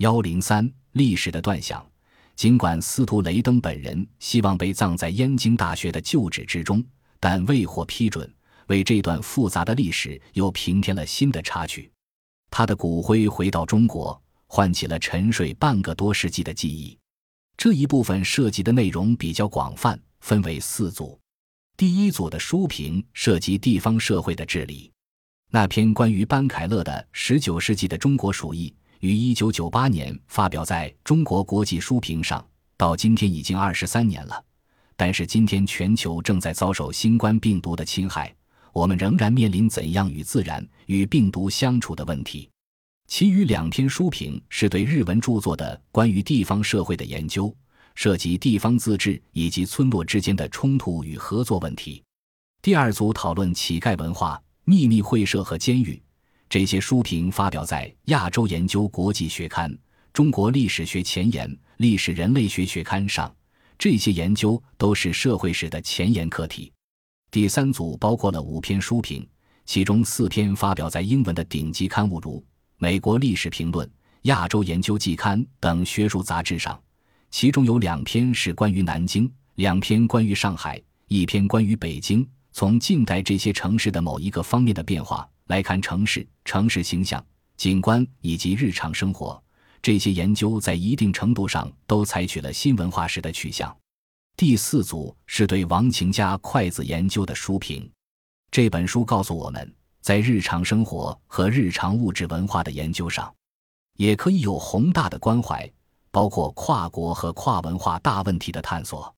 幺零三历史的断想。尽管司徒雷登本人希望被葬在燕京大学的旧址之中，但未获批准，为这段复杂的历史又平添了新的插曲。他的骨灰回到中国，唤起了沉睡半个多世纪的记忆。这一部分涉及的内容比较广泛，分为四组。第一组的书评涉及地方社会的治理，那篇关于班凯勒的《十九世纪的中国鼠疫》。于一九九八年发表在中国国际书评上，到今天已经二十三年了。但是今天全球正在遭受新冠病毒的侵害，我们仍然面临怎样与自然、与病毒相处的问题。其余两篇书评是对日文著作的关于地方社会的研究，涉及地方自治以及村落之间的冲突与合作问题。第二组讨论乞丐文化、秘密会社和监狱。这些书评发表在《亚洲研究国际学刊》《中国历史学前沿》《历史人类学学刊》上。这些研究都是社会史的前沿课题。第三组包括了五篇书评，其中四篇发表在英文的顶级刊物，如《美国历史评论》《亚洲研究季刊》等学术杂志上。其中有两篇是关于南京，两篇关于上海，一篇关于北京。从近代这些城市的某一个方面的变化。来看城市、城市形象、景观以及日常生活，这些研究在一定程度上都采取了新文化史的取向。第四组是对王晴家筷子研究的书评。这本书告诉我们，在日常生活和日常物质文化的研究上，也可以有宏大的关怀，包括跨国和跨文化大问题的探索。